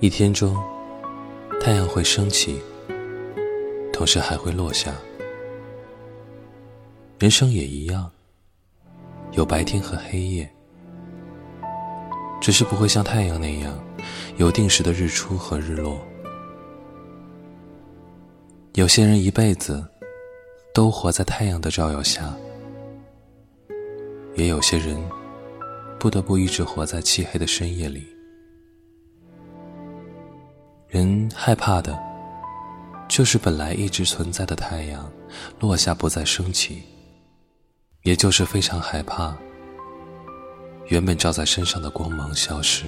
一天中，太阳会升起，同时还会落下。人生也一样，有白天和黑夜，只是不会像太阳那样有定时的日出和日落。有些人一辈子都活在太阳的照耀下，也有些人不得不一直活在漆黑的深夜里。人害怕的，就是本来一直存在的太阳落下不再升起，也就是非常害怕原本照在身上的光芒消失。